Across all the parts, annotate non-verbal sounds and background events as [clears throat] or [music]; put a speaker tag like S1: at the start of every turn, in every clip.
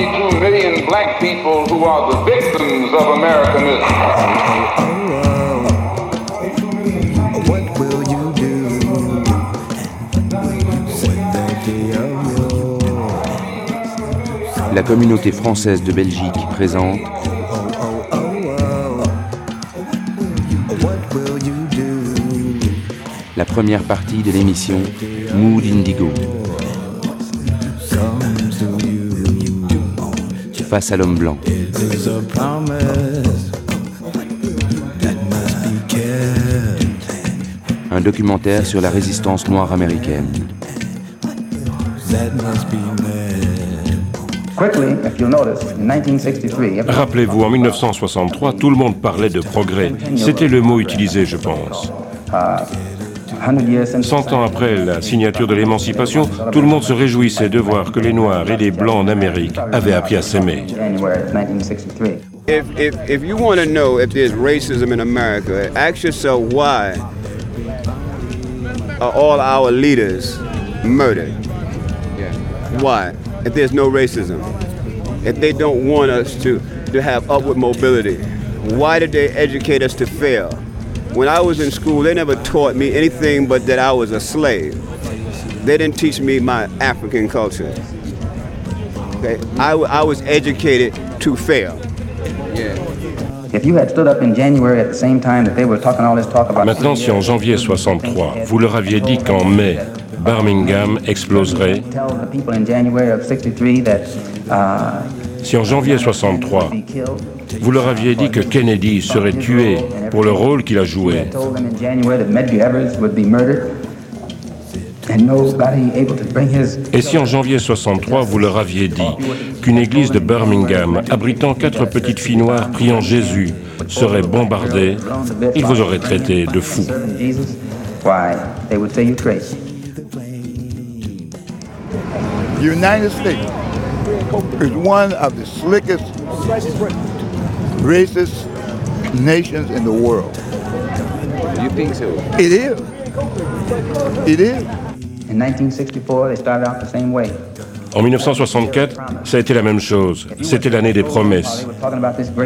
S1: 22 million black people who are the victims of Americanism.
S2: La communauté française de Belgique présente la première partie de l'émission Mood Indigo. Face à l'homme blanc. Un documentaire sur la résistance noire américaine.
S3: Rappelez-vous, en 1963, tout le monde parlait de progrès. C'était le mot utilisé, je pense. Cent ans après la signature de l'émancipation, tout le monde se réjouissait de voir que les Noirs et les Blancs en Amérique avaient appris à s'aimer.
S4: If, if, you want to know if there's racism in America, ask yourself why are all our leaders murdered? Why? If there's no racism, if they don't want us to, to have upward mobility, why did they educate us to fail? When I was in school, they never taught me anything but that I was a slave. They didn't teach me my African culture. Okay? I, I was educated to fail.
S3: Maintenant, si en janvier 63, vous leur aviez dit qu'en mai, Birmingham exploserait, si en janvier 63, vous leur aviez dit que Kennedy serait tué pour le rôle qu'il a joué, et si en janvier 63, vous leur aviez dit qu'une église de Birmingham, abritant quatre petites filles noires priant Jésus, serait bombardée, ils vous auraient traité de fou.
S5: United States is one of the slickest, racist nations in the world.
S2: You think so?
S5: It is. It is.
S6: In 1964, they started out the same way.
S3: En 1964, ça a été la même chose. C'était l'année des promesses.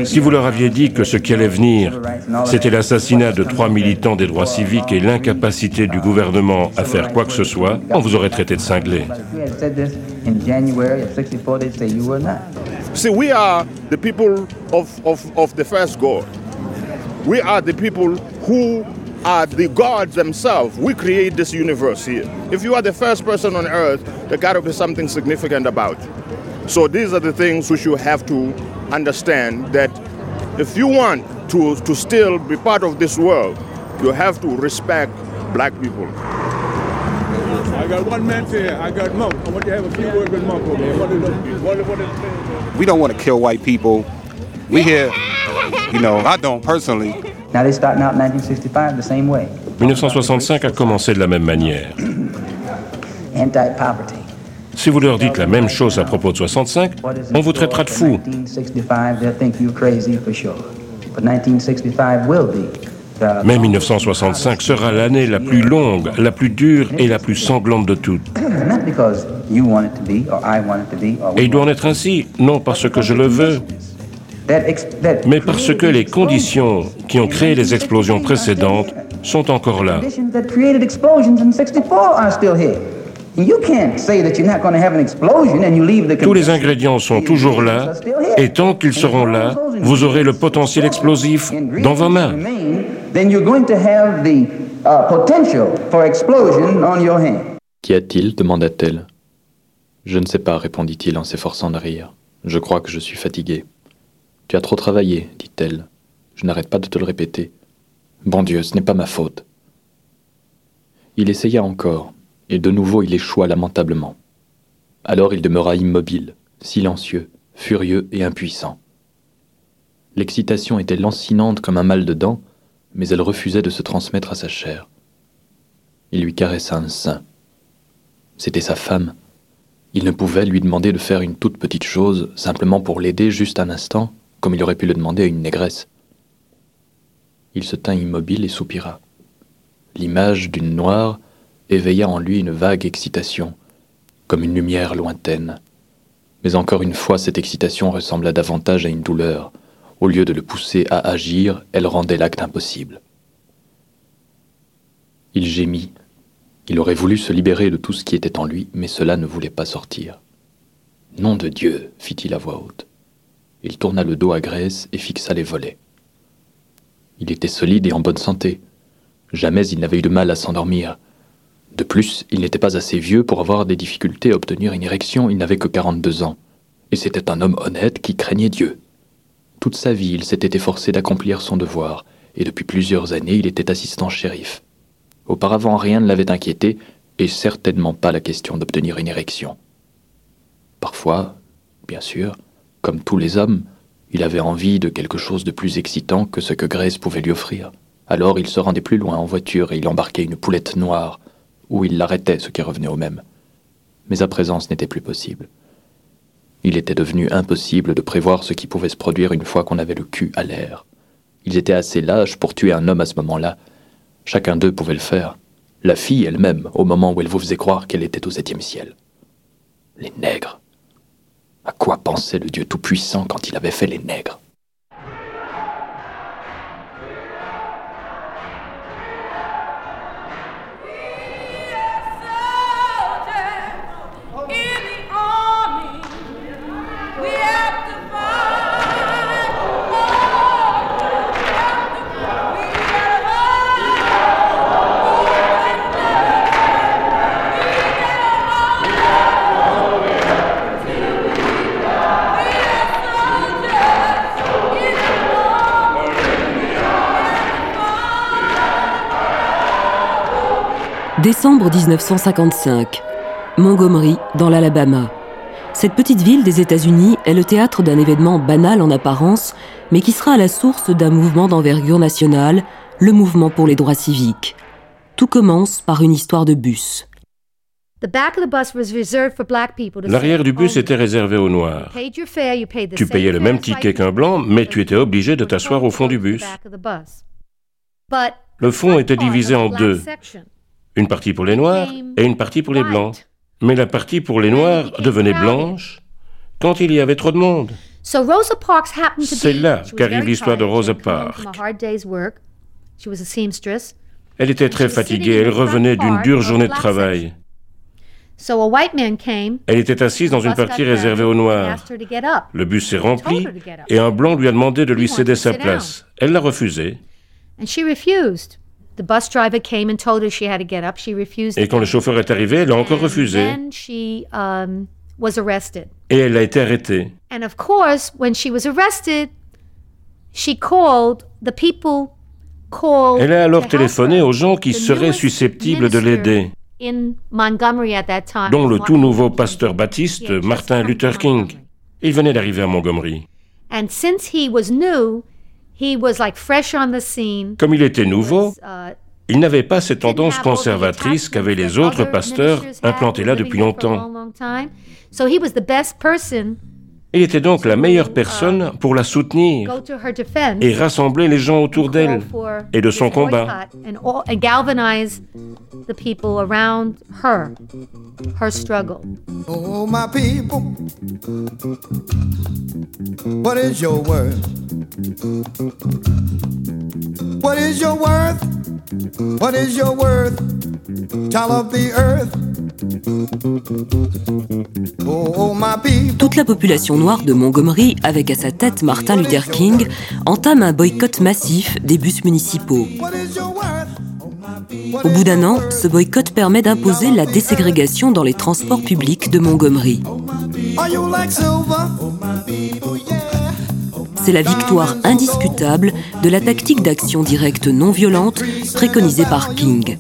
S3: Si vous leur aviez dit que ce qui allait venir, c'était l'assassinat de trois militants des droits civiques et l'incapacité du gouvernement à faire quoi que ce soit, on vous aurait traité de cinglé.
S7: See, we are the people of, of, of the first God. We are the people who are the gods themselves. We create this universe here. If you are the first person on earth, there got to be something significant about you. So these are the things which you have to understand that if you want to, to still be part of this world, you have to respect black people.
S8: We don't want to kill white people. We here, you know, I don't personally.
S6: Now they starting out in 1965 the same way.
S3: 1965 a commencé de la même manière. [clears throat]
S6: Anti-poverty.
S3: Si vous leur dites la même chose à propos de 65, on vous traitera de fou.
S6: 1965, they'll think you crazy for sure. But 1965 will be the
S3: Mais 1965 sera l'année la plus longue, la plus dure et la plus sanglante de toutes. Et il doit en être ainsi, non parce que je le veux, mais parce que les conditions qui ont créé les explosions précédentes sont encore là.
S6: conditions that created explosions in 64 are still here. You can't say that you're not going to have an explosion and you leave the
S3: Tous les ingrédients sont toujours là, et tant qu'ils seront là, vous aurez le potentiel explosif dans vos mains.
S6: Then you're going to have the uh, potential for explosion on your hand.
S9: Qu'y a-t-il demanda-t-elle. Je ne sais pas, répondit-il en s'efforçant de rire. Je crois que je suis fatigué. Tu as trop travaillé, dit-elle. Je n'arrête pas de te le répéter. Bon Dieu, ce n'est pas ma faute. Il essaya encore, et de nouveau il échoua lamentablement. Alors il demeura immobile, silencieux, furieux et impuissant. L'excitation était lancinante comme un mal de dents, mais elle refusait de se transmettre à sa chair. Il lui caressa un sein. C'était sa femme. Il ne pouvait lui demander de faire une toute petite chose, simplement pour l'aider juste un instant, comme il aurait pu le demander à une négresse. Il se tint immobile et soupira. L'image d'une noire éveilla en lui une vague excitation, comme une lumière lointaine. Mais encore une fois, cette excitation ressembla davantage à une douleur. Au lieu de le pousser à agir, elle rendait l'acte impossible. Il gémit. Il aurait voulu se libérer de tout ce qui était en lui, mais cela ne voulait pas sortir. Nom de Dieu, fit-il à voix haute. Il tourna le dos à Grace et fixa les volets. Il était solide et en bonne santé. Jamais il n'avait eu de mal à s'endormir. De plus, il n'était pas assez vieux pour avoir des difficultés à obtenir une érection, il n'avait que 42 ans. Et c'était un homme honnête qui craignait Dieu. Toute sa vie, il s'était efforcé d'accomplir son devoir, et depuis plusieurs années, il était assistant shérif. Auparavant, rien ne l'avait inquiété, et certainement pas la question d'obtenir une érection. Parfois, bien sûr, comme tous les hommes, il avait envie de quelque chose de plus excitant que ce que Grace pouvait lui offrir. Alors il se rendait plus loin en voiture et il embarquait une poulette noire, ou il l'arrêtait, ce qui revenait au même. Mais à présent ce n'était plus possible. Il était devenu impossible de prévoir ce qui pouvait se produire une fois qu'on avait le cul à l'air. Ils étaient assez lâches pour tuer un homme à ce moment-là. Chacun d'eux pouvait le faire. La fille elle-même, au moment où elle vous faisait croire qu'elle était au septième ciel. Les nègres. À quoi pensait le Dieu Tout-Puissant quand il avait fait les nègres?
S10: Décembre 1955. Montgomery, dans l'Alabama. Cette petite ville des États-Unis est le théâtre d'un événement banal en apparence, mais qui sera à la source d'un mouvement d'envergure nationale, le mouvement pour les droits civiques. Tout commence par une histoire de bus.
S3: L'arrière du bus était réservé aux Noirs. Tu payais le même ticket qu'un blanc, mais tu étais obligé de t'asseoir au fond du bus. Le fond était divisé en deux. Une partie pour les Noirs et une partie pour les Blancs. Mais la partie pour les Noirs devenait blanche quand il y avait trop de monde. C'est là qu'arrive l'histoire de Rosa Parks. Elle était très fatiguée, elle revenait d'une dure journée de travail. Elle était assise dans une partie réservée aux Noirs. Le bus s'est rempli et un blanc lui a demandé de lui céder sa place. Elle l'a refusé. Et quand le chauffeur est arrivé, elle a encore refusé.
S10: Um,
S3: Et elle a été arrêtée. Elle a alors téléphoné aux gens qui seraient susceptibles de l'aider, dont le tout nouveau pasteur baptiste Martin Luther King. Il venait d'arriver à Montgomery. Comme il était nouveau,
S10: uh,
S3: il n'avait pas ces tendances conservatrices qu'avaient les autres pasteurs implantés là depuis longtemps. Il était donc la meilleure personne pour la soutenir et rassembler les gens autour d'elle et de son combat.
S11: Oh, my people, what is your worth? What is your worth? What is your worth? Child of the earth. Oh, my people.
S10: Toute la population de Montgomery, avec à sa tête Martin Luther King, entame un boycott massif des bus municipaux. Au bout d'un an, ce boycott permet d'imposer la déségrégation dans les transports publics de Montgomery. C'est la victoire indiscutable de la tactique d'action directe non violente préconisée par King.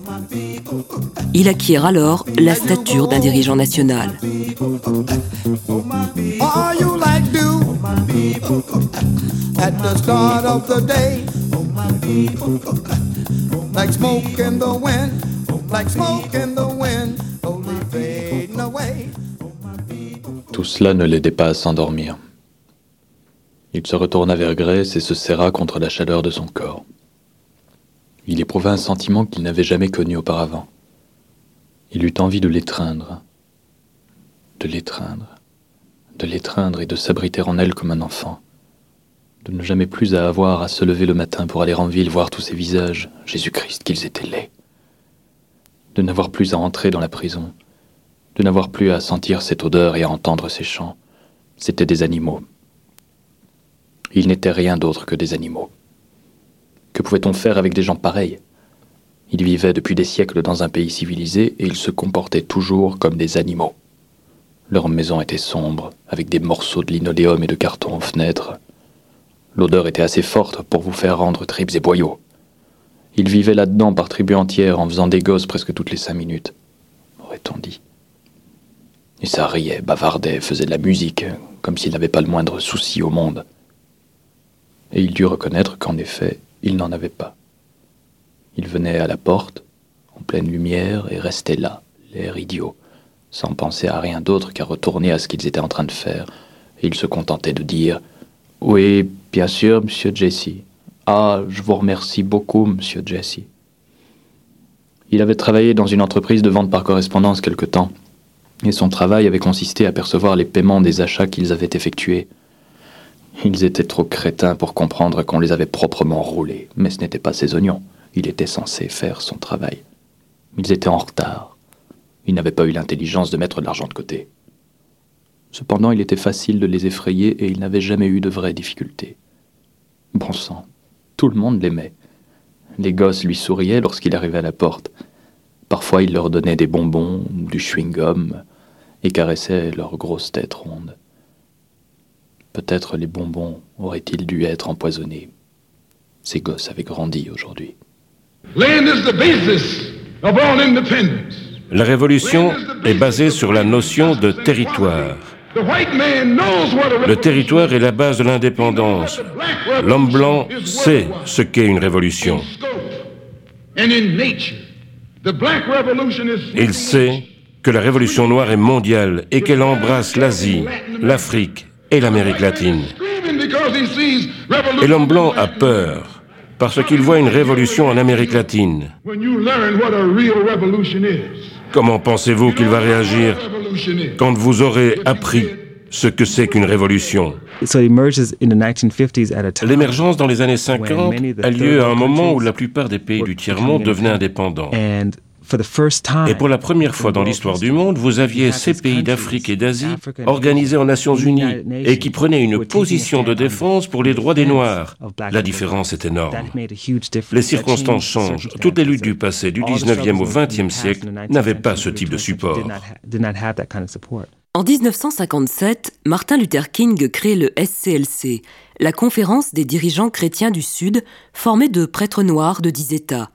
S10: Il acquiert alors la stature d'un dirigeant national.
S9: Tout cela ne l'aidait pas à s'endormir. Il se retourna vers Grace et se serra contre la chaleur de son corps. Il éprouva un sentiment qu'il n'avait jamais connu auparavant. Il eut envie de l'étreindre, de l'étreindre, de l'étreindre et de s'abriter en elle comme un enfant, de ne jamais plus avoir à se lever le matin pour aller en ville voir tous ces visages, Jésus-Christ, qu'ils étaient laids, de n'avoir plus à entrer dans la prison, de n'avoir plus à sentir cette odeur et à entendre ces chants. C'étaient des animaux. Ils n'étaient rien d'autre que des animaux. Que pouvait-on faire avec des gens pareils? Ils vivaient depuis des siècles dans un pays civilisé et ils se comportaient toujours comme des animaux. Leur maison était sombre, avec des morceaux de linoléum et de carton aux fenêtres. L'odeur était assez forte pour vous faire rendre tripes et boyaux. Ils vivaient là-dedans par tribus entières en faisant des gosses presque toutes les cinq minutes, aurait-on dit. Et ça riait, bavardait, faisait de la musique, comme s'il n'avait pas le moindre souci au monde. Et il dut reconnaître qu'en effet, il n'en avait pas. Il venait à la porte, en pleine lumière, et restait là, l'air idiot, sans penser à rien d'autre qu'à retourner à ce qu'ils étaient en train de faire. Et il se contentait de dire Oui, bien sûr, monsieur Jesse. Ah, je vous remercie beaucoup, monsieur Jesse. Il avait travaillé dans une entreprise de vente par correspondance quelque temps, et son travail avait consisté à percevoir les paiements des achats qu'ils avaient effectués. Ils étaient trop crétins pour comprendre qu'on les avait proprement roulés, mais ce n'était pas ses oignons. Il était censé faire son travail. Ils étaient en retard. Il n'avait pas eu l'intelligence de mettre de l'argent de côté. Cependant, il était facile de les effrayer et il n'avait jamais eu de vraies difficultés. Bon sang, tout le monde l'aimait. Les gosses lui souriaient lorsqu'il arrivait à la porte. Parfois, il leur donnait des bonbons ou du chewing-gum et caressait leurs grosses têtes rondes. Peut-être les bonbons auraient-ils dû être empoisonnés. Ces gosses avaient grandi aujourd'hui.
S3: La révolution est basée sur la notion de territoire. Le territoire est la base de l'indépendance. L'homme blanc sait ce qu'est une révolution. Il sait que la révolution noire est mondiale et qu'elle embrasse l'Asie, l'Afrique et l'Amérique latine. Et l'homme blanc a peur parce qu'il voit une révolution en Amérique latine. Comment pensez-vous qu'il va réagir quand vous aurez appris ce que c'est qu'une révolution. L'émergence dans les années 50 a lieu à un moment où la plupart des pays du tiers-monde devenaient indépendants. Et pour la première fois dans l'histoire du monde, vous aviez ces pays d'Afrique et d'Asie organisés en Nations Unies et qui prenaient une position de défense pour les droits des Noirs. La différence est énorme. Les circonstances changent. Toutes les luttes du passé, du 19e au 20e siècle, n'avaient pas ce type de support.
S10: En 1957, Martin Luther King crée le SCLC, la conférence des dirigeants chrétiens du Sud, formée de prêtres noirs de dix États.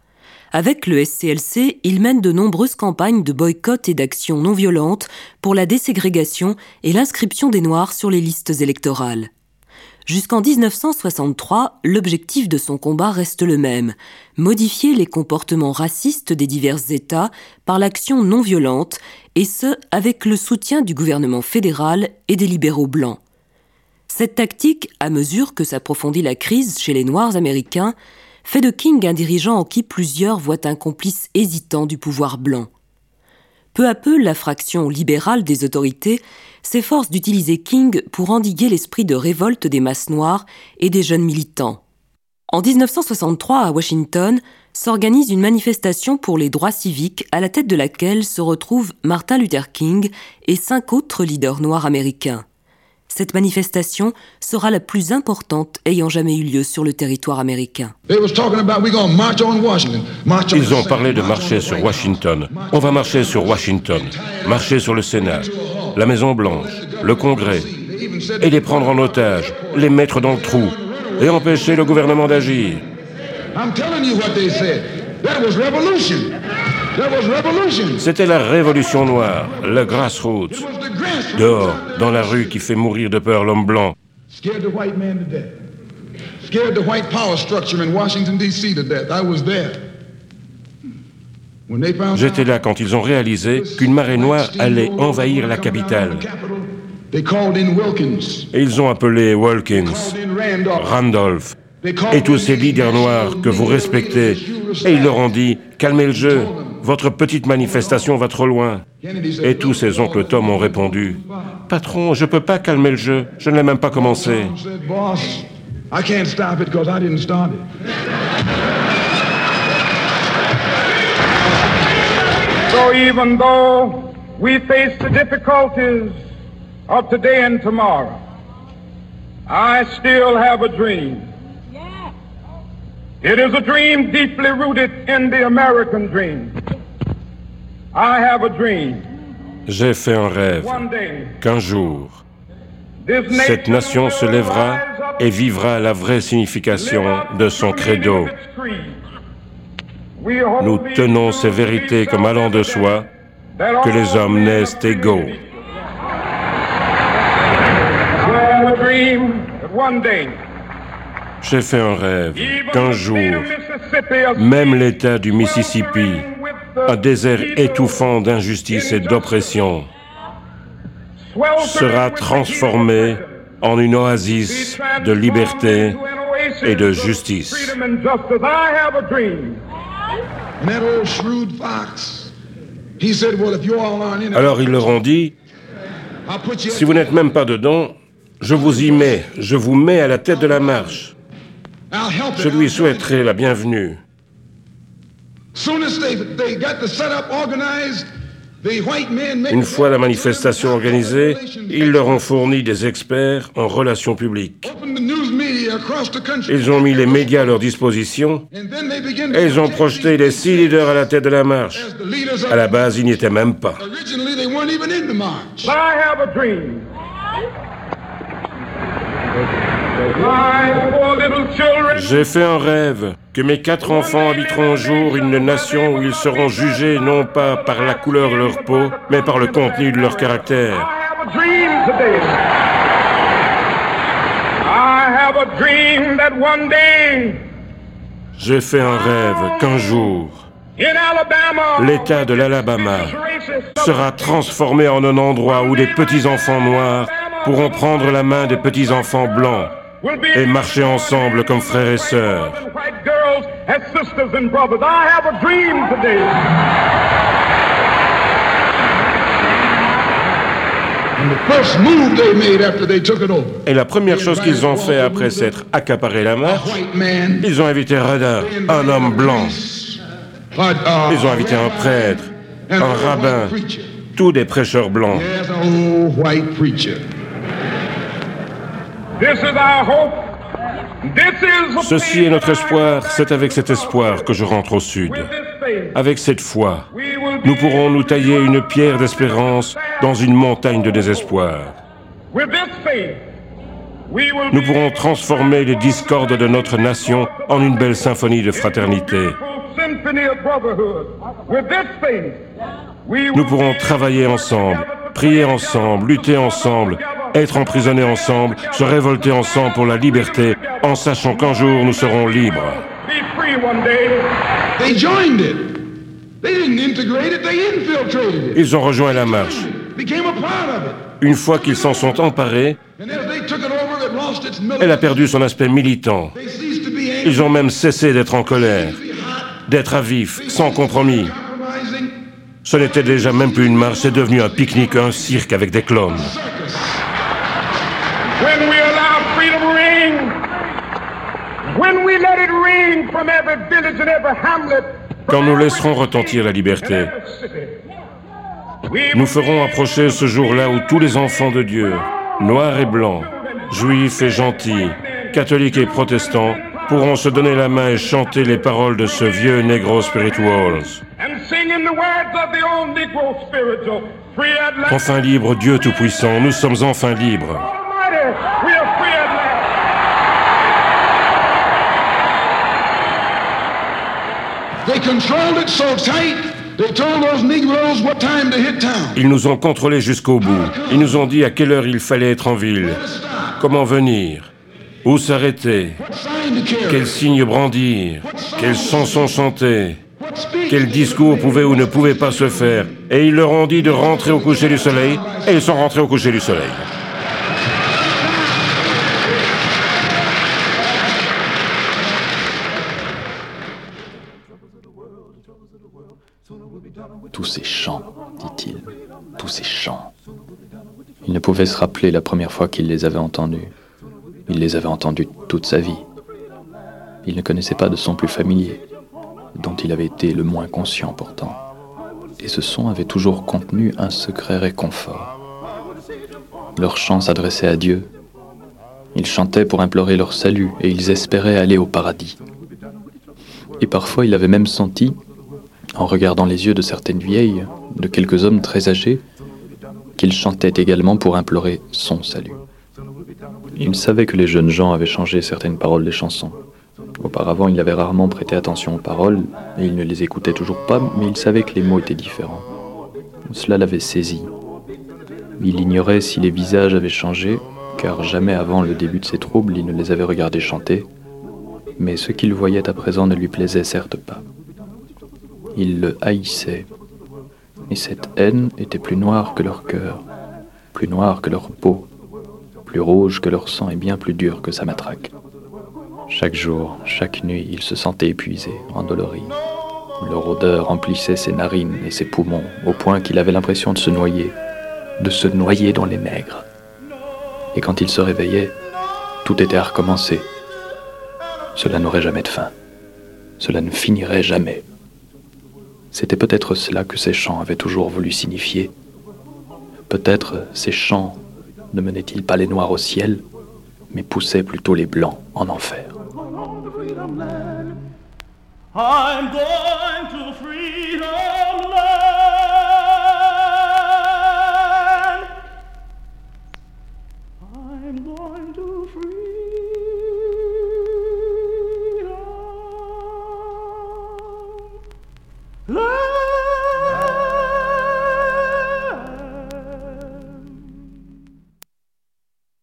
S10: Avec le SCLC, il mène de nombreuses campagnes de boycott et d'actions non violentes pour la déségrégation et l'inscription des Noirs sur les listes électorales. Jusqu'en 1963, l'objectif de son combat reste le même, modifier les comportements racistes des divers États par l'action non violente, et ce, avec le soutien du gouvernement fédéral et des libéraux blancs. Cette tactique, à mesure que s'approfondit la crise chez les Noirs américains, fait de King un dirigeant en qui plusieurs voient un complice hésitant du pouvoir blanc. Peu à peu, la fraction libérale des autorités s'efforce d'utiliser King pour endiguer l'esprit de révolte des masses noires et des jeunes militants. En 1963, à Washington, s'organise une manifestation pour les droits civiques à la tête de laquelle se retrouvent Martin Luther King et cinq autres leaders noirs américains. Cette manifestation sera la plus importante ayant jamais eu lieu sur le territoire américain.
S3: Ils ont parlé de marcher sur Washington. On va marcher sur Washington, marcher sur le Sénat, la Maison Blanche, le Congrès, et les prendre en otage, les mettre dans le trou, et empêcher le gouvernement d'agir. C'était la révolution noire, le grassroots. Dehors, dans la rue qui fait mourir de peur l'homme blanc. J'étais là quand ils ont réalisé qu'une marée noire allait envahir la capitale. Et ils ont appelé Wilkins, Randolph, et tous ces leaders noirs que vous respectez. Et ils leur ont dit, calmez le jeu, votre petite manifestation va trop loin. Et tous ces oncles Tom ont répondu, Patron, je peux pas calmer le jeu. Je ne l'ai même pas commencé.
S12: said, boss, I can't stop it because I didn't start it.
S1: So even though we face the difficulties of today and tomorrow, I still have a dream. It is a dream deeply rooted in the American dream. I have a dream.
S3: J'ai fait un rêve qu'un jour, cette nation se lèvera et vivra la vraie signification de son credo. Nous tenons ces vérités comme allant de soi, que les hommes naissent égaux. J'ai fait un rêve qu'un jour, même l'État du Mississippi, un désert étouffant d'injustice et d'oppression, sera transformé en une oasis de liberté et de justice. Alors ils leur ont dit, si vous n'êtes même pas dedans, je vous y mets, je vous mets à la tête de la marche. Je lui souhaiterai la bienvenue. Une fois la manifestation organisée, ils leur ont fourni des experts en relations publiques. Ils ont mis les médias à leur disposition et ils ont projeté les six leaders à la tête de la marche.
S12: the leaders of
S3: À la base, ils n'y étaient même pas.
S12: Originally, they weren't even in the march.
S1: I have a dream.
S3: J'ai fait un rêve que mes quatre enfants habiteront un jour une nation où ils seront jugés non pas par la couleur de leur peau, mais par le contenu de leur caractère. J'ai fait un rêve qu'un jour, l'État de l'Alabama sera transformé en un endroit où des petits-enfants noirs pourront prendre la main des petits-enfants blancs et marcher ensemble comme frères et sœurs. Et la première chose qu'ils ont fait après s'être accaparé la marche, ils ont invité Radin, un homme blanc. Ils ont invité un prêtre, un rabbin, tous des prêcheurs blancs.
S12: There's an old white preacher.
S1: This is our hope. This is the
S3: Ceci est notre espoir, c'est avec cet espoir que je rentre au sud. Avec cette foi, nous pourrons nous tailler une pierre d'espérance dans une montagne de désespoir. Nous pourrons transformer les discordes de notre nation en une belle symphonie de fraternité. Nous pourrons travailler ensemble, prier ensemble, lutter ensemble, être emprisonnés ensemble, se révolter ensemble pour la liberté, en sachant qu'un jour nous serons libres.
S1: be free one day.
S12: They joined it. They didn't integrate it, they infiltrated it.
S3: Ils ont rejoint la marche. Une fois qu'ils s'en sont emparés, elle a perdu son aspect militant. Ils ont même cessé d'être en colère, d'être à vif, sans compromis. Ce n'était déjà même plus une marche, c'est devenu un pique-nique, un cirque avec des clones.
S1: When we allow freedom ring, when we let it ring from every village and every hamlet,
S3: Quand nous laisserons retentir la liberté, nous ferons approcher ce jour-là où tous les enfants de Dieu, noirs et blancs, juifs et gentils, catholiques et protestants, pourront se donner la main et chanter les paroles de ce vieux Negro Spirituals. Enfin libre, Dieu Tout-Puissant, nous sommes enfin libres.
S1: We are free at last.
S12: They controlled it so tight, they told those Negroes what time to hit town.
S3: Ils nous ont contrôlés jusqu'au bout. Ils nous ont dit à quelle heure il fallait être en ville, comment venir, où s'arrêter, quels signes brandir, quelles chansons chanter,
S12: What speech?
S3: quel discours pouvait ou ne pouvait pas se faire. Et ils leur ont dit de rentrer au coucher du soleil, et ils sont rentrés au coucher du soleil.
S9: Tous ces chants, dit-il, tous ces chants. Il ne pouvait se rappeler la première fois qu'il les avait entendus. Il les avait entendus toute sa vie. Il ne connaissait pas de son plus familier, dont il avait été le moins conscient pourtant. Et ce son avait toujours contenu un secret réconfort. Leur chant s'adressait à Dieu. Ils chantaient pour implorer leur salut et ils espéraient aller au paradis. Et parfois il avait même senti, en regardant les yeux de certaines vieilles, de quelques hommes très âgés, qu'ils chantaient également pour implorer son salut. Il savait que les jeunes gens avaient changé certaines paroles des chansons. Auparavant, il avait rarement prêté attention aux paroles, et il ne les écoutait toujours pas, mais il savait que les mots étaient différents. Cela l'avait saisi. Il ignorait si les visages avaient changé, car jamais avant le début de ses troubles, il ne les avait regardés chanter, mais ce qu'il voyait à présent ne lui plaisait certes pas. Il le haïssait, et cette haine était plus noire que leur cœur, plus noire que leur peau, plus rouge que leur sang et bien plus dure que sa matraque. Chaque jour, chaque nuit, il se sentait épuisé, endolori. Leur odeur remplissait ses narines et ses poumons, au point qu'il avait l'impression de se noyer, de se noyer dans les nègres. Et quand il se réveillait, tout était à recommencer. Cela n'aurait jamais de fin. Cela ne finirait jamais. C'était peut-être cela que ces chants avaient toujours voulu signifier. Peut-être ces chants ne menaient-ils pas les noirs au ciel, mais poussaient plutôt les blancs en enfer.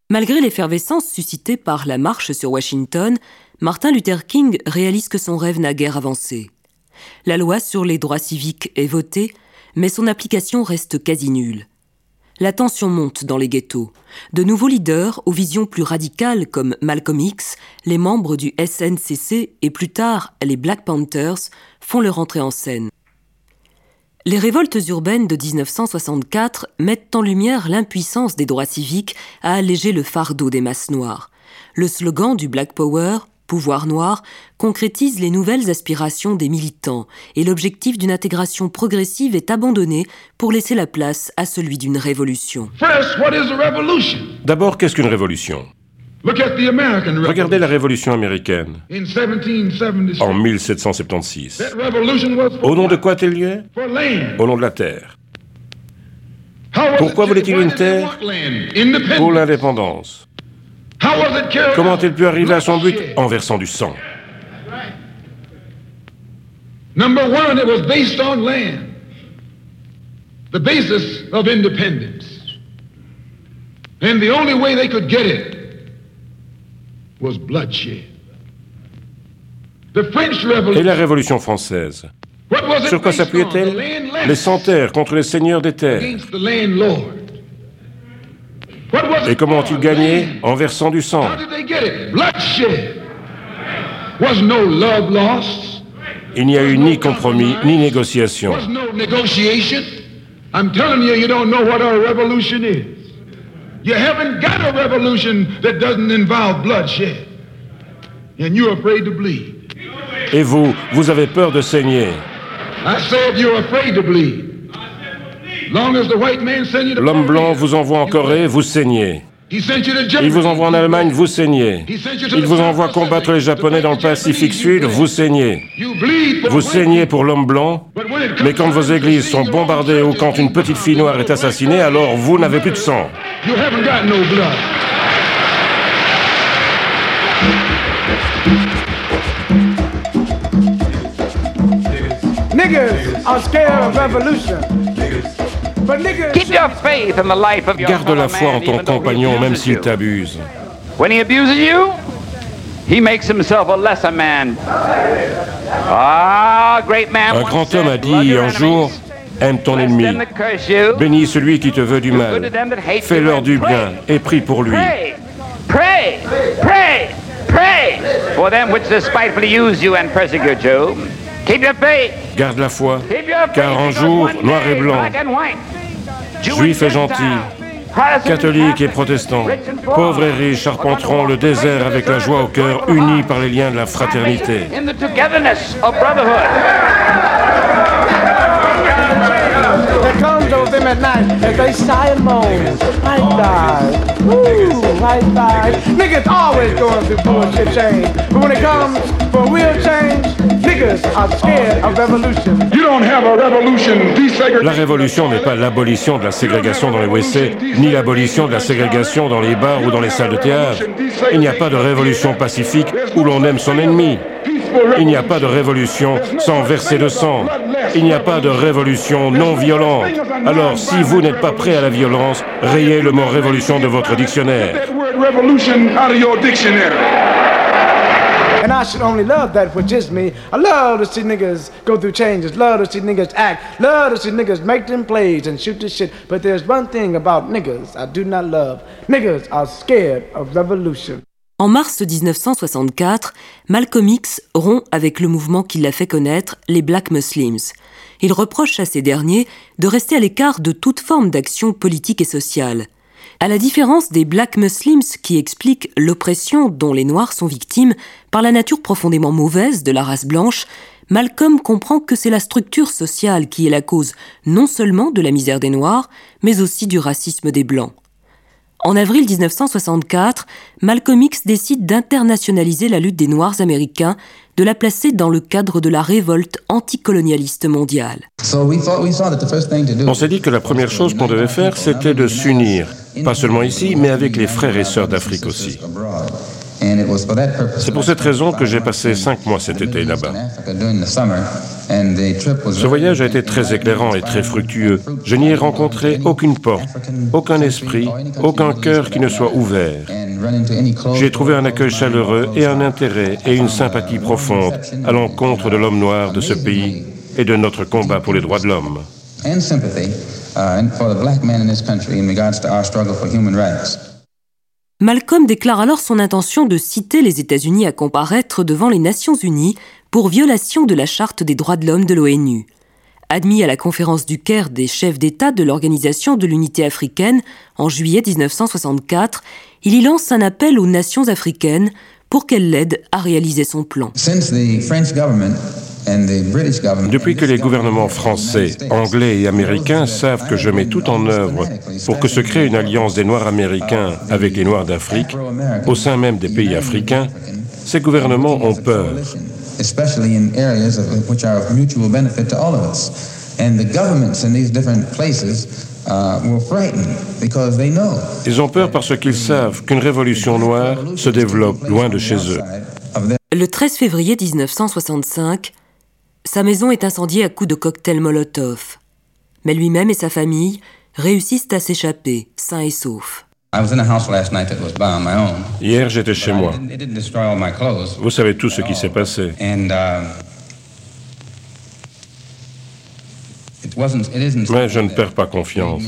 S10: Malgré l'effervescence suscitée par la marche sur Washington, Martin Luther King réalise que son rêve n'a guère avancé. La loi sur les droits civiques est votée, mais son application reste quasi nulle. La tension monte dans les ghettos. De nouveaux leaders, aux visions plus radicales comme Malcolm X, les membres du SNCC et plus tard les Black Panthers font leur entrée en scène. Les révoltes urbaines de 1964 mettent en lumière l'impuissance des droits civiques à alléger le fardeau des masses noires. Le slogan du Black Power, pouvoir noir, concrétise les nouvelles aspirations des militants et l'objectif d'une intégration progressive est abandonné pour laisser la place à celui d'une révolution.
S3: D'abord, qu'est-ce qu'une révolution? Regardez la révolution américaine. En 1776. Au nom de quoi a-t-elle lieu? Au nom de la terre. Pourquoi voulait-il une terre Pour l'indépendance. Comment a-t-il pu arriver à son but? En versant du sang.
S12: The basis of independence. And the only way they could get it was bloodshed. The French
S3: Et la Révolution française
S12: What was it
S3: Sur quoi s'appuyait-elle Les sans-terres contre les seigneurs des terres. Et comment ont-ils gagné. En versant du sang.
S12: How did they get it? Bloodshed. Was no love lost?
S3: Il n'y a eu ni compromis, ni négociation.
S12: Was no negotiation. I'm telling you, haven't got a revolution that doesn't involve bloodshed. And you're afraid to bleed.
S3: Et vous, vous avez peur de saigner.
S12: I said you're afraid to bleed. Long as the white man send you to
S3: L'homme blanc vous envoie en Corée, vous saignez. Il
S12: Germany.
S3: vous envoie en Allemagne, vous saignez. Il vous envoie combattre les Japonais dans le Pacifique Sud, vous saignez.
S12: You bleed for
S3: Vous
S12: the white
S3: saignez pour l'homme blanc, mais quand vos églises sont
S12: your
S3: bombardées ou quand une petite fille noire est assassinée, alors vous n'avez plus de sang.
S12: You haven't got no blood.
S13: Niggas are scared of revolution.
S3: Garde la foi en ton compagnon, même s'il t'abuse.
S14: When he abuses you, he makes himself a lesser man. Ah, great man.
S3: Un grand homme a
S14: "Love
S3: dit un jour, aime ton ennemi, bénis celui qui te veut du mal, fais-leur du bien et prie pour lui.
S14: Pray, pray, pray, for them which despitefully use you and persecute you. Keep your faith.
S3: Garde la foi, car un jour, noir et blanc,
S14: black and white, Jew
S3: juif
S14: and
S3: et gentil,
S14: Gentile,
S3: Catholiques et protestants, pauvres et riches arpenteront le désert avec la joie au cœur, unis par les liens de la fraternité.
S14: Of
S13: them at night as they sigh and moan. I died. Woo, I died. Niggas always going through bullshit change. But when it comes for real change, niggas are scared of revolution.
S1: You don't have a revolution desegregation.
S3: La révolution n'est pas l'abolition de la ségrégation dans les WC, ni l'abolition de la ségrégation dans les bars ou dans les salles de théâtre. Il n'y a pas de révolution pacifique où l'on aime son ennemi. Il n'y a pas de révolution sans verser de sang. Il n'y a pas de révolution non violente. Alors, si vous n'êtes pas prêt à la violence, rayez le mot révolution de votre dictionnaire.
S13: And I should only love that which is me. I love to see niggas go through changes, love to see niggas act, love to see niggas make them plays and shoot the shit. But there's one thing about niggas I do not love. Niggas are scared of revolution.
S10: En mars 1964, Malcolm X rompt avec le mouvement qui l'a fait connaître, les Black Muslims. Il reproche à ces derniers de rester à l'écart de toute forme d'action politique et sociale. À la différence des Black Muslims qui expliquent l'oppression dont les Noirs sont victimes par la nature profondément mauvaise de la race blanche, Malcolm comprend que c'est la structure sociale qui est la cause non seulement de la misère des Noirs, mais aussi du racisme des Blancs. En avril 1964, Malcolm X décide d'internationaliser la lutte des Noirs américains, de la placer dans le cadre de la révolte anticolonialiste mondiale.
S3: On s'est dit que la première chose qu'on devait faire, c'était de s'unir, pas seulement ici, mais avec les frères et sœurs d'Afrique aussi. C'est pour cette raison que j'ai passé cinq mois cet été là-bas. Ce voyage a été très éclairant et très fructueux. Je n'y ai rencontré aucune porte, aucun esprit, aucun cœur qui ne soit ouvert. J'ai trouvé un accueil chaleureux et un intérêt et une sympathie profonde à l'encontre de l'homme noir de ce pays et de notre combat pour les droits de l'homme.
S6: and sympathy uh, and for the black man in this country in regards to our struggle for human rights.
S10: Malcolm déclare alors son intention de citer les États-Unis à comparaître devant les Nations Unies pour violation de la Charte des droits de l'homme de l'ONU. Admis à la conférence du Caire des chefs d'État de l'Organisation de l'Unité africaine en juillet 1964, il y lance un appel aux nations africaines pour qu'elles l'aident à réaliser son plan.
S6: And the British government
S3: Depuis que les gouvernements français, anglais et américains savent que je mets tout en œuvre pour que se crée une alliance des Noirs américains avec les Noirs d'Afrique, au sein même des pays africains, ces gouvernements ont peur.
S6: especially in areas of, which are of mutual benefit to all of us. And the governments in these different places were frightened because they know
S3: Ils ont peur parce qu'ils savent qu'une révolution noire se développe loin de chez eux.
S10: Le 13 février 1965, sa maison est incendiée à coups de cocktail Molotov. Mais lui-même et sa famille réussissent à s'échapper, sains et saufs.
S6: I was in a house last night that was by my own.
S3: Hier, j'étais chez moi.
S6: It didn't destroy all my clothes.
S3: Vous savez tout ce qui s'est passé.
S6: Uh.
S3: Mais je ne perds pas confiance.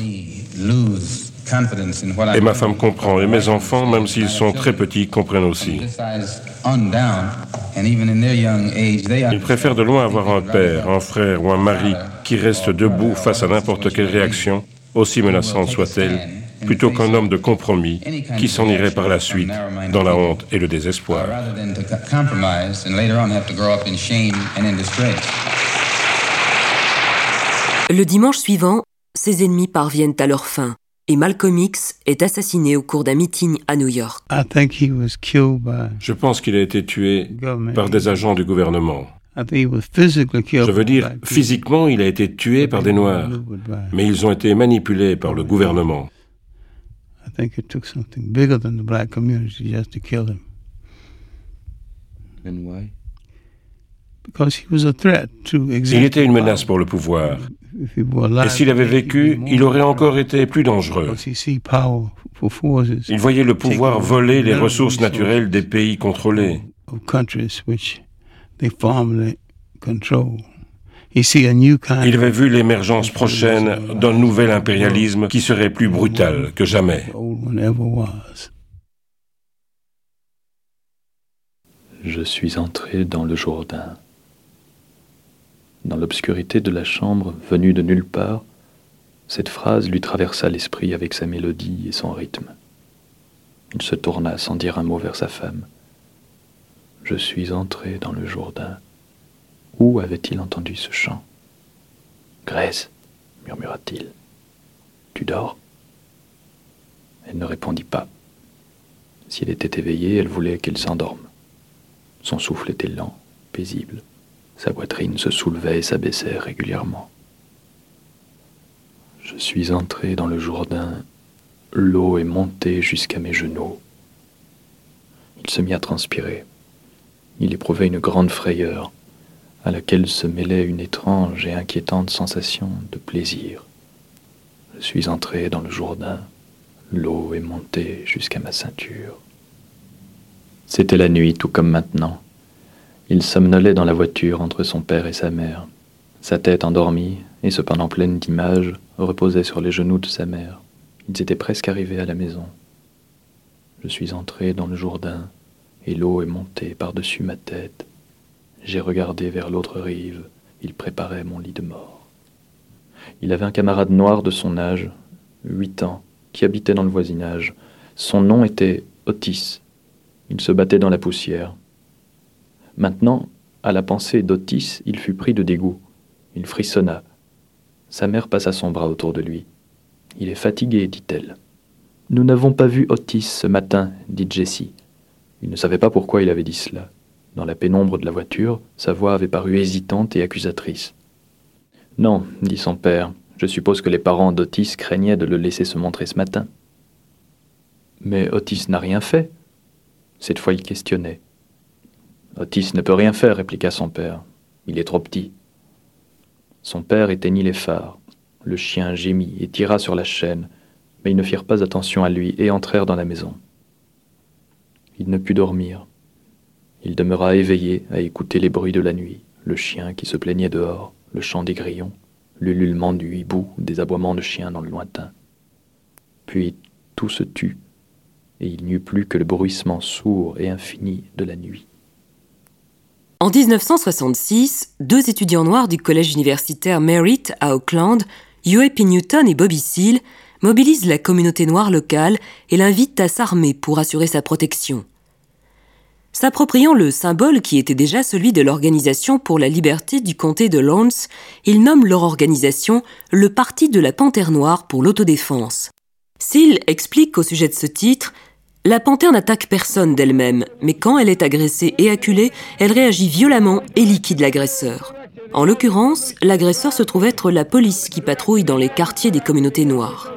S3: Et ma femme comprend, et mes enfants, même s'ils sont très petits, comprennent aussi.
S6: This size on down, and even in their young age, they are.
S3: Ils préfèrent de loin avoir un père, un frère ou un mari qui reste debout face à n'importe quelle réaction, aussi menaçante soit-elle, plutôt qu'un homme de compromis qui s'en irait par la suite dans la honte et le désespoir.
S6: rather than to co- compromise and later on have to grow up in shame and in disgrace.
S10: Le dimanche suivant, ses ennemis parviennent à leur fin et Malcolm X est assassiné au cours d'un meeting à New York.
S3: Je pense qu'il a été tué par des agents du gouvernement.
S15: I think he was physically killed.
S3: Je veux dire, physiquement, il a été tué par des Noirs, mais ils ont été manipulés par le gouvernement.
S15: I think it took something bigger than the black community just to kill him.
S2: And why?
S15: Because he was a threat to
S3: Il était une menace pour le pouvoir. Et s'il avait vécu, il aurait encore été plus dangereux. Il voyait le pouvoir voler les ressources naturelles des pays contrôlés. Il avait vu l'émergence prochaine d'un nouvel impérialisme qui serait plus brutal que jamais.
S9: Je suis entré dans le Jourdain. Dans l'obscurité de la chambre venue de nulle part, Cette phrase lui traversa l'esprit avec sa mélodie et son rythme. Il se tourna sans dire un mot vers sa femme. Je suis entré dans le Jourdain. Où avait-il entendu ce chant? Grèce, murmura-t-il. Tu dors? Elle ne répondit pas. Si elle était éveillée, elle voulait qu'elle s'endorme. Son souffle était lent, paisible. Sa poitrine se soulevait et s'abaissait régulièrement. Je suis entré dans le Jourdain, l'eau est montée jusqu'à mes genoux. Il se mit à transpirer. Il éprouvait une grande frayeur, à laquelle se mêlait une étrange et inquiétante sensation de plaisir. Je suis entré dans le Jourdain, l'eau est montée jusqu'à ma ceinture. C'était la nuit, tout comme maintenant. Il somnolait dans la voiture entre son père et sa mère. Sa tête endormie, et cependant pleine d'images, reposait sur les genoux de sa mère. Ils étaient presque arrivés à la maison. Je suis entré dans le Jourdain, et l'eau est montée par-dessus ma tête. J'ai regardé vers l'autre rive, il préparait mon lit de mort. Il avait un camarade noir de son âge, huit ans, qui habitait dans le voisinage. Son nom était Otis. Il se battait dans la poussière. Maintenant, à la pensée d'Otis, il fut pris de dégoût. Il frissonna. Sa mère passa son bras autour de lui. Il est fatigué, dit-elle. Nous n'avons pas vu Otis ce matin, dit Jessie. Il ne savait pas pourquoi il avait dit cela. Dans la pénombre de la voiture, sa voix avait paru hésitante et accusatrice. Non, dit son père, je suppose que les parents d'Otis craignaient de le laisser se montrer ce matin. Mais Otis n'a rien fait. Cette fois il questionnait. Otis ne peut rien faire, répliqua son père. Il est trop petit. Son père éteignit les phares. Le chien gémit et tira sur la chaîne, mais ils ne firent pas attention à lui et entrèrent dans la maison. Il ne put dormir. Il demeura éveillé à écouter les bruits de la nuit, le chien qui se plaignait dehors, le chant des grillons, l'ululement du hibou, des aboiements de chiens dans le lointain. Puis tout se tut, et il n'y eut plus que le bruissement sourd et infini de la nuit.
S10: En 1966, deux étudiants noirs du collège universitaire Merritt à Auckland, P. Newton et Bobby Seale, mobilisent la communauté noire locale et l'invitent à s'armer pour assurer sa protection. S'appropriant le symbole qui était déjà celui de l'Organisation pour la liberté du comté de Lawrence, ils nomment leur organisation le Parti de la Panthère Noire pour l'autodéfense. Seal explique au sujet de ce titre La panthère n'attaque personne d'elle-même, mais quand elle est agressée et acculée, elle réagit violemment et liquide l'agresseur. En l'occurrence, l'agresseur se trouve être la police qui patrouille dans les quartiers des communautés noires.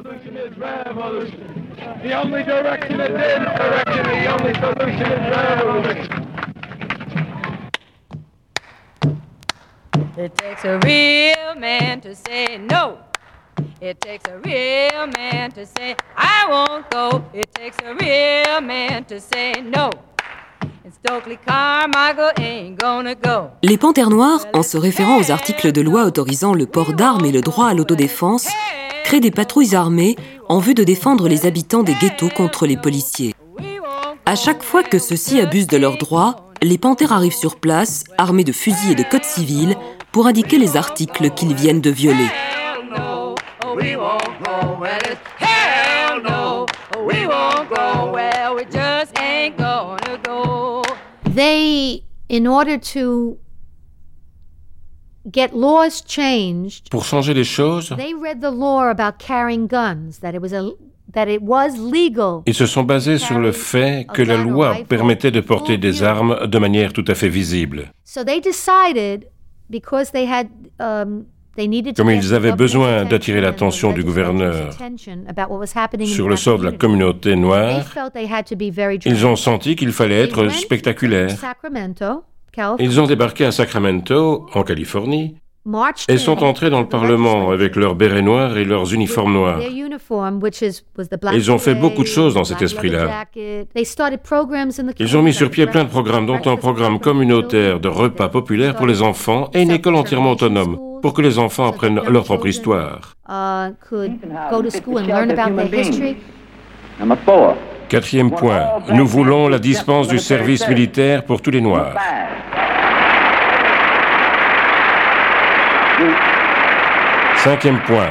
S10: It takes a real man to say I won't go. It takes a real man to say no. Les Panthères Noires, en se référant aux articles de loi autorisant le port d'armes et le droit à l'autodéfense, créent des patrouilles armées en vue de défendre les habitants des ghettos contre les policiers. À chaque fois que ceux-ci abusent de leurs droits, les panthères arrivent sur place, armés de fusils et de codes civils, pour indiquer les articles qu'ils viennent de violer.
S16: They, in order to get laws changed,
S3: Pour changer les choses,
S16: they read the law about carrying guns, that it was a that it was legal.
S3: ils se sont basés sur le fait que la loi permettait de porter des armes de manière tout à fait visible.
S16: So they decided because they had um,
S3: Comme ils avaient besoin d'attirer l'attention du gouverneur sur le sort de la communauté noire, ils ont senti qu'il fallait être spectaculaire. Ils ont débarqué à Sacramento, en Californie,
S16: in
S3: sont entrés dans le Parlement avec leurs bérets noirs et leurs uniformes noirs. Ils ont fait beaucoup de choses dans cet esprit-là.
S16: jacket. They started programs in the
S3: Ils ont mis sur pied plein de programmes, dont un programme communautaire de repas populaires pour les enfants et une école entièrement autonome, pour que les enfants apprennent leur propre histoire.
S16: uh, could go to school and learn about their history.
S3: Quatrième point, nous voulons la dispense du service militaire pour tous les Noirs. Cinquième point,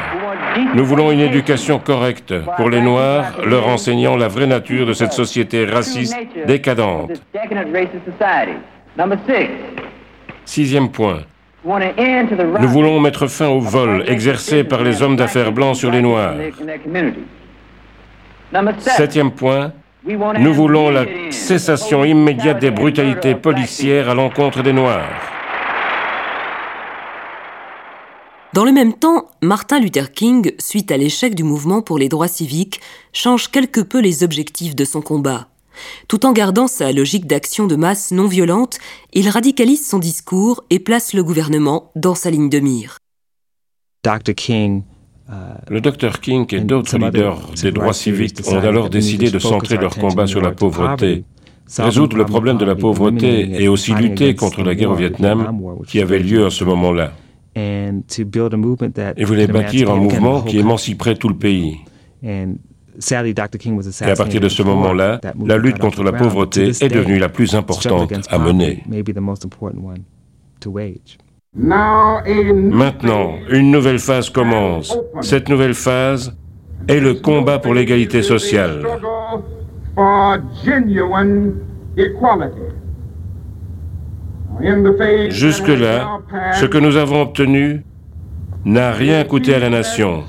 S3: Nous voulons une éducation correcte pour les Noirs, leur enseignant la vraie nature de cette société raciste décadente. Sixième point. Nous voulons mettre fin au vol exercé par les hommes d'affaires blancs sur les Noirs. Septième point. Nous voulons la cessation immédiate des brutalités policières à l'encontre des Noirs.
S10: Dans le même temps, Martin Luther King, suite à l'échec du mouvement pour les droits civiques, change quelque peu les objectifs de son combat. Tout en gardant sa logique d'action de masse non violente, il radicalise son discours et place le gouvernement dans sa ligne de mire.
S3: Dr. King le Dr King et d'autres leaders des droits civiques ont alors décidé de centrer leur combat sur la pauvreté, résoudre le problème de la pauvreté et aussi lutter contre la guerre au Vietnam qui avait lieu à ce moment-là. Et voulaient bâtir un mouvement qui émanciperait tout le pays. Et à partir de ce moment-là, la lutte contre la pauvreté est devenue la plus importante à mener. Maintenant, une nouvelle phase commence. Cette nouvelle phase est le combat pour l'égalité sociale. Jusque-là, ce que nous avons obtenu n'a rien coûté à la nation.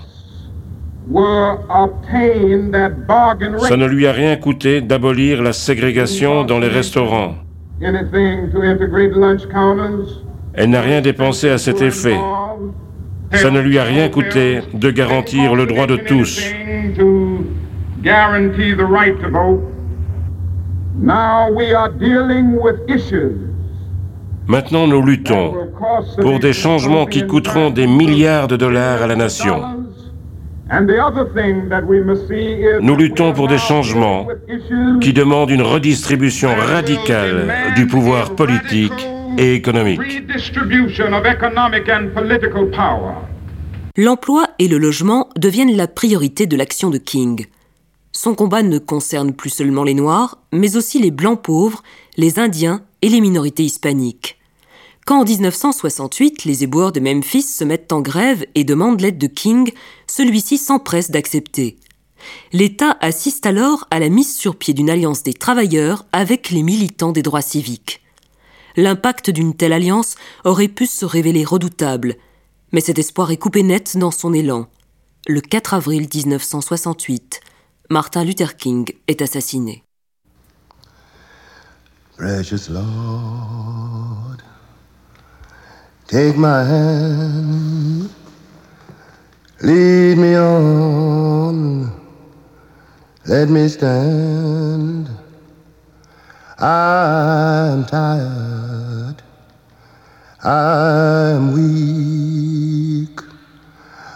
S3: Ça ne lui a rien coûté d'abolir la ségrégation dans les restaurants. Elle n'a rien dépensé à cet effet. Ça ne lui a rien coûté de garantir le droit de tous. Maintenant, nous luttons pour des changements qui coûteront des milliards de dollars à la nation. Nous luttons pour des changements qui demandent une redistribution radicale du pouvoir politique et économique.
S10: L'emploi et le logement deviennent la priorité de l'action de King. Son combat ne concerne plus seulement les Noirs, mais aussi les Blancs pauvres, les Indiens et les minorités hispaniques. Quand en 1968 les éboueurs de Memphis se mettent en grève et demandent l'aide de King, celui-ci s'empresse d'accepter. L'État assiste alors à la mise sur pied d'une alliance des travailleurs avec les militants des droits civiques. L'impact d'une telle alliance aurait pu se révéler redoutable, mais cet espoir est coupé net dans son élan. Le 4 avril 1968, Martin Luther King est assassiné.
S17: Precious Lord, take my hand, lead me on, let me stand. I'm tired, I'm weak,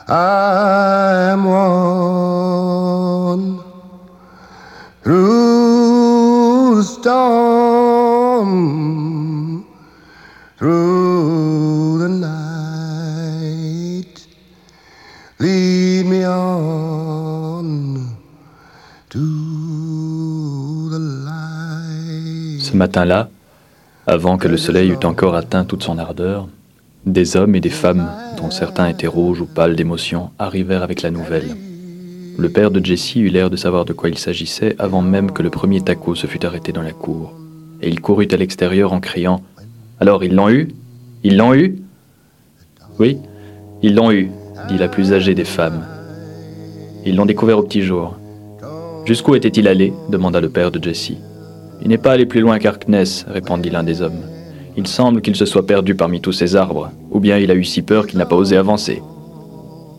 S17: I'm worn through storm, through the night. Lead me on to the light.
S9: Ce matin-là, avant que le soleil eût encore atteint toute son ardeur, des hommes et des femmes, dont certains étaient rouges ou pâles d'émotion, arrivèrent avec la nouvelle. Le père de Jessie eut l'air de savoir de quoi il s'agissait avant même que le premier taco se fût arrêté dans la cour. Et il courut à l'extérieur en criant Alors, ils l'ont eu Ils l'ont eu Oui, ils l'ont eu, dit la plus âgée des femmes. Ils l'ont découvert au petit jour. Jusqu'où était-il allé? demanda le père de Jessie. Il n'est pas allé plus loin qu'Arkness, répondit l'un des hommes. Il semble qu'il se soit perdu parmi tous ces arbres, ou bien il a eu si peur qu'il n'a pas osé avancer.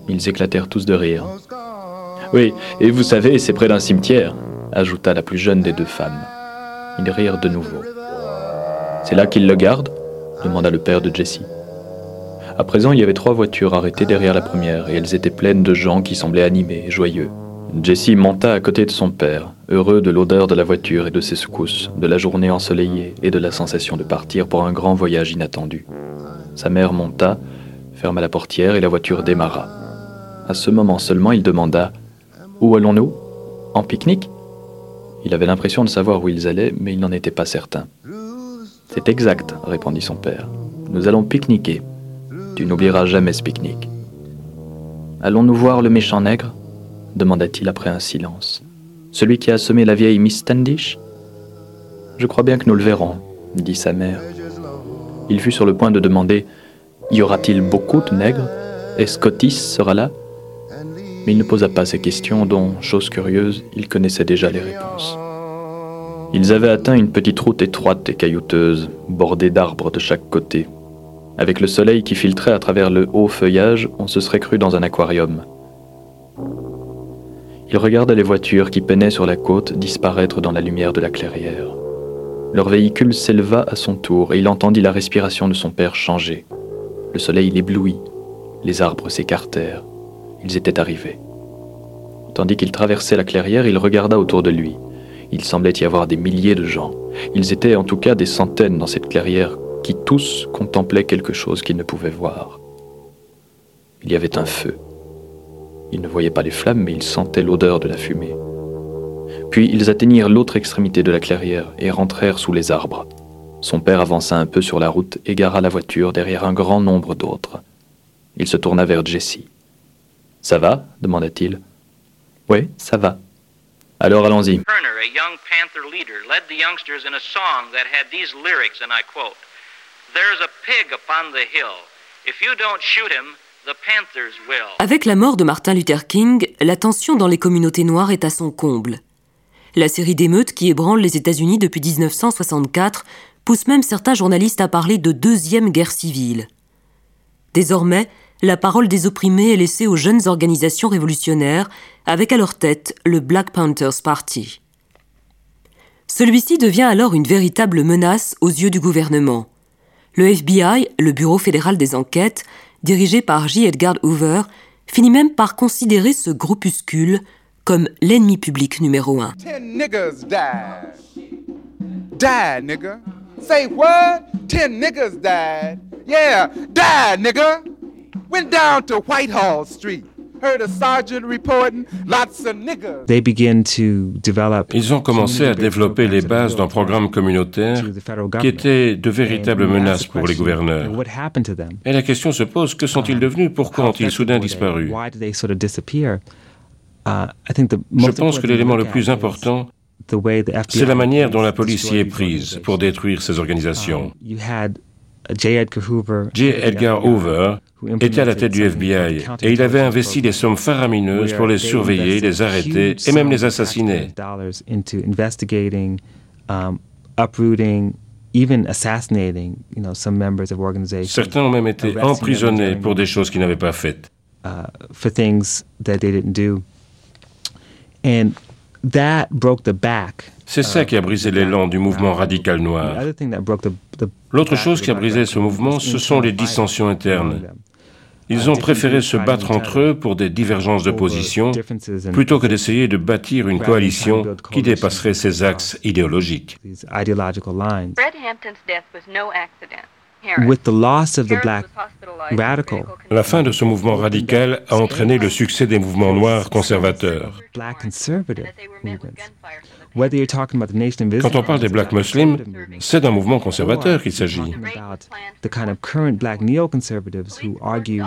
S9: Ils éclatèrent tous de rire. Oui, et vous savez, c'est près d'un cimetière, ajouta la plus jeune des deux femmes. Ils rirent de nouveau. C'est là qu'ils le gardent demanda le père de Jessie. À présent, il y avait trois voitures arrêtées derrière la première, et elles étaient pleines de gens qui semblaient animés et joyeux. Jessie monta à côté de son père, heureux de l'odeur de la voiture et de ses secousses, de la journée ensoleillée et de la sensation de partir pour un grand voyage inattendu. Sa mère monta, ferma la portière et la voiture démarra. À ce moment seulement, il demanda Où allons-nous? En pique-nique? Il avait l'impression de savoir où ils allaient, mais il n'en était pas certain. C'est exact, répondit son père. Nous allons pique-niquer. Tu n'oublieras jamais ce pique-nique. Allons-nous voir le méchant nègre? demanda-t-il après un silence. Celui qui a semé la vieille Miss Standish? Je crois bien que nous le verrons, dit sa mère. Il fut sur le point de demander Y aura-t-il beaucoup de nègres? Est-ce qu'Otis sera là? Mais il ne posa pas ces questions dont, chose curieuse, il connaissait déjà les réponses. Ils avaient atteint une petite route étroite et caillouteuse, bordée d'arbres de chaque côté. Avec le soleil qui filtrait à travers le haut feuillage, on se serait cru dans un aquarium. Il regarda les voitures qui peinaient sur la côte disparaître dans la lumière de la clairière. Leur véhicule s'éleva à son tour et il entendit la respiration de son père changer. Le soleil l'éblouit, les arbres s'écartèrent. Ils étaient arrivés. Tandis qu'il traversait la clairière, il regarda autour de lui. Il semblait y avoir des milliers de gens. Ils étaient en tout cas des centaines dans cette clairière qui tous contemplaient quelque chose qu'ils ne pouvaient voir. Il y avait un feu. Ils ne voyaient pas les flammes, mais ils sentaient l'odeur de la fumée. Puis ils atteignirent l'autre extrémité de la clairière et rentrèrent sous les arbres. Son père avança un peu sur la route et gara la voiture derrière un grand nombre d'autres. Il se tourna vers Jessie. Ça va demanda-t-il. Oui, ça va. Alors allons-y.
S18: Turner, a young Panther leader, led the youngsters in a song that had these lyrics, and I quote There's a pig upon the hill. If you don't shoot him, the Panthers will.
S10: Avec la mort de Martin Luther King, la tension dans les communautés noires est à son comble. La série d'émeutes qui ébranle les États-Unis depuis 1964 pousse même certains journalistes à parler de deuxième guerre civile. Désormais, la parole des opprimés est laissée aux jeunes organisations révolutionnaires, avec à leur tête le Black Panthers Party. Celui-ci devient alors une véritable menace aux yeux du gouvernement. Le FBI, le Bureau fédéral des enquêtes, dirigé par J. Edgar Hoover, finit même par considérer ce groupuscule comme l'ennemi public numéro un.
S19: Ten niggas died. Died, nigga. Say what? Ten niggas died. Yeah, died, nigga. Went down to Whitehall Street. Heard a sergeant reporting lots of niggas.
S20: They begin to develop
S3: Ils ont commencé à développer les bases d'un programme communautaire qui était de véritables menaces pour les gouverneurs. Et la question se pose, que sont-ils devenus? Pourquoi ont-ils soudain disparu?
S20: Why did they sort of disappear? Uh, I think the
S3: Je
S20: most
S3: pense que
S20: important
S3: l'élément le plus important, c'est la manière dont la police y est
S20: these
S3: prise pour détruire ces organisations.
S20: J. Edgar Hoover.
S3: J. Edgar Hoover était à la tête du FBI et il avait investi des sommes faramineuses pour les surveiller, les arrêter et même les assassiner.
S20: um.
S3: Certains ont même été emprisonnés pour des choses qu'ils n'avaient pas faites.
S20: uh, for things that they didn't do. And that broke the back.
S3: C'est ça qui a brisé l'élan du mouvement radical noir. L'autre chose qui a brisé ce mouvement, ce sont les dissensions internes. Ils ont préféré se battre entre eux pour des divergences de position plutôt que d'essayer de bâtir une coalition qui dépasserait ces axes idéologiques. La fin de ce mouvement radical a entraîné le succès des mouvements noirs conservateurs.
S20: Black
S3: Quand on parle des blacks muslims, c'est d'un mouvement conservateur qu'il s'agit.
S20: about the kind of current black neoconservatives who argue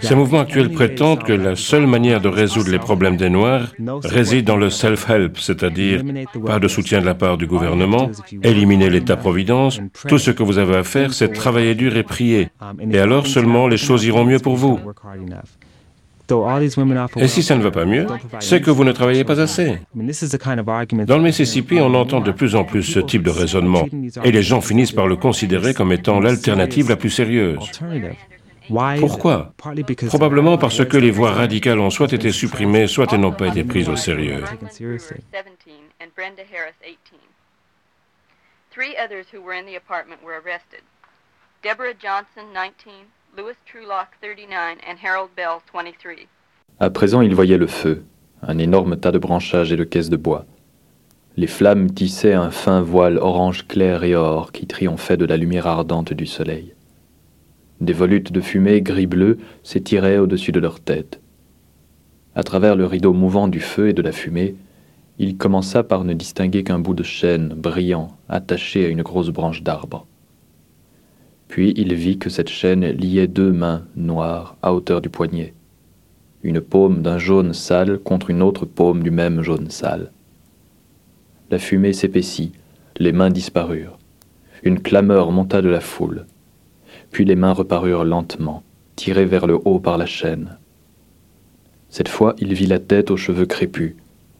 S3: Ces mouvements actuels prétendent que la seule manière de résoudre les problèmes des Noirs réside dans le self-help, c'est-à-dire pas de soutien de la part du gouvernement, éliminer l'État-providence. Tout ce que vous avez à faire, c'est travailler dur et prier. Et alors seulement les choses iront mieux pour vous. Et si ça ne va pas mieux, c'est que vous ne travaillez pas assez.
S20: I mean, this is the kind of argument
S3: Dans le Mississippi, on entend de plus en plus ce type de raisonnement, et les gens finissent par le considérer comme étant l'alternative la plus sérieuse.
S20: alternative. Why is
S3: Pourquoi? Probablement parce que les voix radicales ont soit été supprimées, soit elles n'ont pas été prises au sérieux.
S20: taken seriously.
S21: 17 and Brenda Harris 18. Three others who were in the apartment were arrested. Deborah Johnson 19, Louis Trulock 39, and Harold Bell 23.
S9: À présent, il voyait le feu, un énorme tas de branchages et de caisses de bois. Les flammes tissaient un fin voile orange clair et or qui triomphait de la lumière ardente du soleil. Des volutes de fumée gris-bleu s'étiraient au-dessus de leurs têtes. À travers le rideau mouvant du feu et de la fumée, il commença par ne distinguer qu'un bout de chêne brillant attaché à une grosse branche d'arbre. Puis il vit que cette chaîne liait deux mains noires à hauteur du poignet. une paume d'un jaune sale contre une autre paume du même jaune sale. La fumée s'épaissit, les mains disparurent. Une clameur monta de la foule. Puis les mains reparurent lentement, tirées vers le haut par la chaîne. Cette fois, il vit la tête aux cheveux crépus,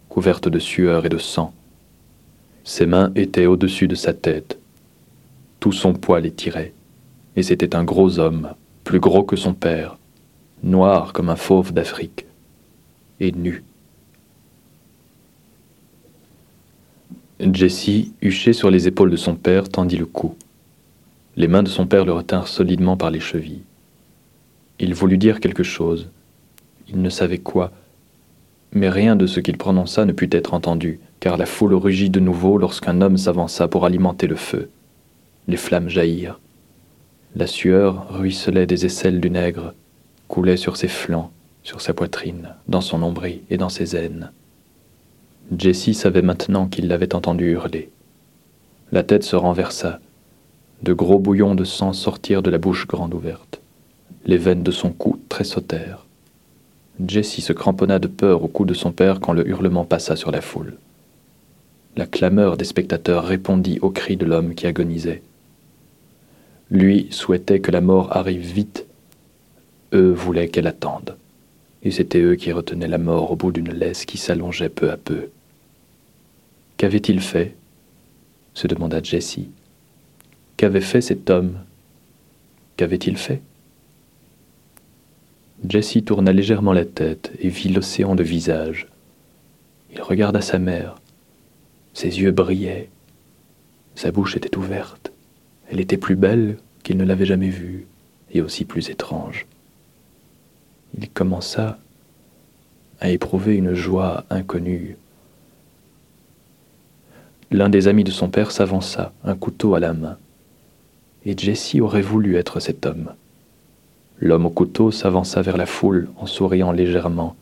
S9: couverte de sueur et de sang. Ses mains étaient au-dessus de sa tête. Tout son poids les tirait, et c'était un gros homme, plus gros que son père, noir comme un fauve d'Afrique, et nu. Jessie, huché sur les épaules de son père, tendit le cou. Les mains de son père le retinrent solidement par les chevilles. Il voulut dire quelque chose. Il ne savait quoi, mais rien de ce qu'il prononça ne put être entendu, car la foule rugit de nouveau lorsqu'un homme s'avança pour alimenter le feu. Les flammes jaillirent. La sueur ruisselait des aisselles du nègre, coulait sur ses flancs, sur sa poitrine, dans son nombril et dans ses aines. Jessie savait maintenant qu'il l'avait entendu hurler. La tête se renversa. De gros bouillons de sang sortirent de la bouche grande ouverte. Les veines de son cou tressautèrent. Jessie se cramponna de peur au cou de son père quand le hurlement passa sur la foule. La clameur des spectateurs répondit au cri de l'homme qui agonisait. Lui souhaitait que la mort arrive vite. Eux voulaient qu'elle attende. Et c'était eux qui retenaient la mort au bout d'une laisse qui s'allongeait peu à peu. Qu'avait-il fait? se demanda Jessie. Qu'avait fait cet homme? Qu'avait-il fait? Jessie tourna légèrement la tête et vit l'océan de visages. Il regarda sa mère. Ses yeux brillaient. Sa bouche était ouverte. Elle était plus belle qu'il ne l'avait jamais vue, et aussi plus étrange. Il commença à éprouver une joie inconnue L'un des amis de son père s'avança, un couteau à la main. Et Jessie aurait voulu être cet homme. L'homme au couteau s'avança vers la foule en souriant légèrement,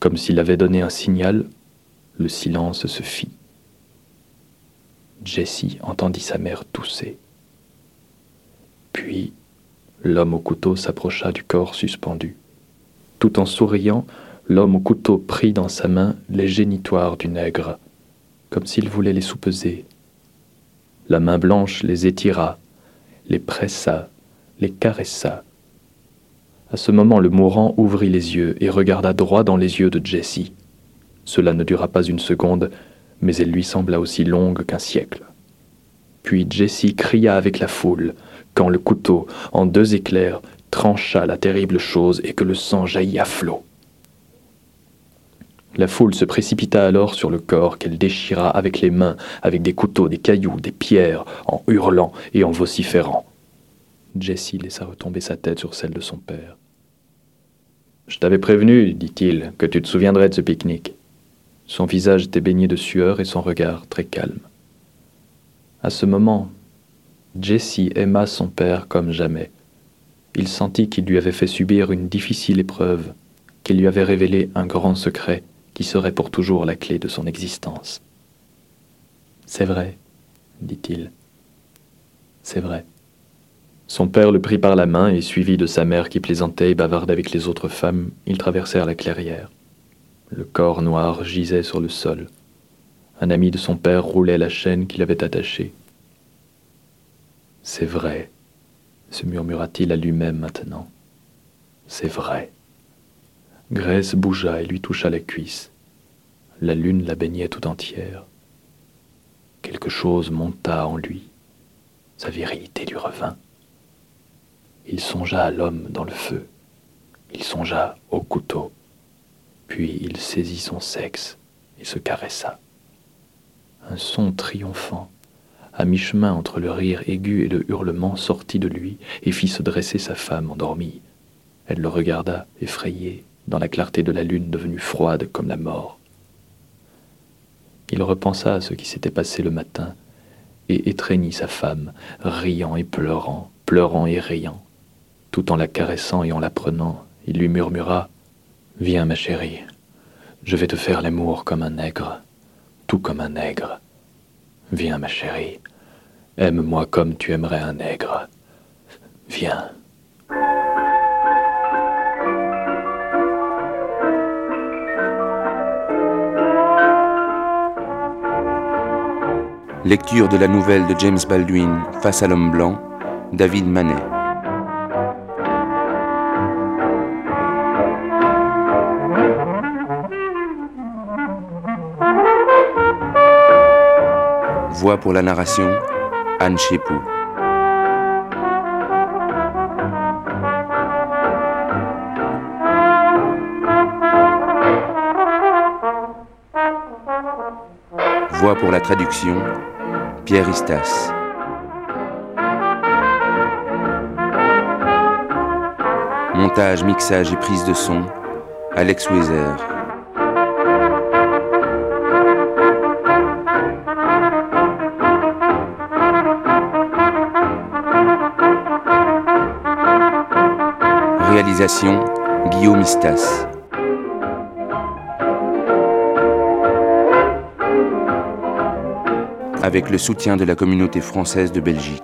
S9: comme s'il avait donné un signal. Le silence se fit. Jessie entendit sa mère tousser. Puis, l'homme au couteau s'approcha du corps suspendu. Tout en souriant, l'homme au couteau prit dans sa main les génitoires du nègre comme s'il voulait les soupeser. La main blanche les étira, les pressa, les caressa. À ce moment, le mourant ouvrit les yeux et regarda droit dans les yeux de Jessie. Cela ne dura pas une seconde, mais elle lui sembla aussi longue qu'un siècle. Puis Jessie cria avec la foule, quand le couteau, en deux éclairs, trancha la terrible chose et que le sang jaillit à flots. La foule se précipita alors sur le corps qu'elle déchira avec les mains, avec des couteaux, des cailloux, des pierres, en hurlant et en vociférant. Jessie laissa retomber sa tête sur celle de son père. Je t'avais prévenu, dit-il, que tu te souviendrais de ce pique-nique. Son visage était baigné de sueur et son regard très calme. À ce moment, Jessie aima son père comme jamais. Il sentit qu'il lui avait fait subir une difficile épreuve, qu'il lui avait révélé un grand secret, qui serait pour toujours la clé de son existence. C'est vrai, dit-il. C'est vrai. Son père le prit par la main et, suivi de sa mère qui plaisantait et bavarde avec les autres femmes, ils traversèrent la clairière. Le corps noir gisait sur le sol. Un ami de son père roulait la chaîne qu'il avait attachée. C'est vrai, se murmura-t-il à lui-même maintenant. C'est vrai. Grèce bougea et lui toucha la cuisse. La lune la baignait tout entière. Quelque chose monta en lui. Sa virilité lui revint. Il songea à l'homme dans le feu. Il songea au couteau. Puis il saisit son sexe et se caressa. Un son triomphant, à mi-chemin entre le rire aigu et le hurlement, sortit de lui et fit se dresser sa femme endormie. Elle le regarda, effrayée, dans la clarté de la lune devenue froide comme la mort. Il repensa à ce qui s'était passé le matin et étreignit sa femme, riant et pleurant, pleurant et riant. Tout en la caressant et en la prenant, il lui murmura Viens, ma chérie, je vais te faire l'amour comme un nègre, tout comme un nègre. Viens, ma chérie, Aime-moi comme tu aimerais un nègre. Viens.
S2: Lecture de la nouvelle de James Baldwin Face à l'homme blanc, David Manet. Voix pour la narration, Anne Chépou. Voix pour la traduction, Pierre Istas. Montage, mixage et prise de son, Alex Weiser. Réalisation, Guillaume Istas. avec le soutien de la communauté française de Belgique.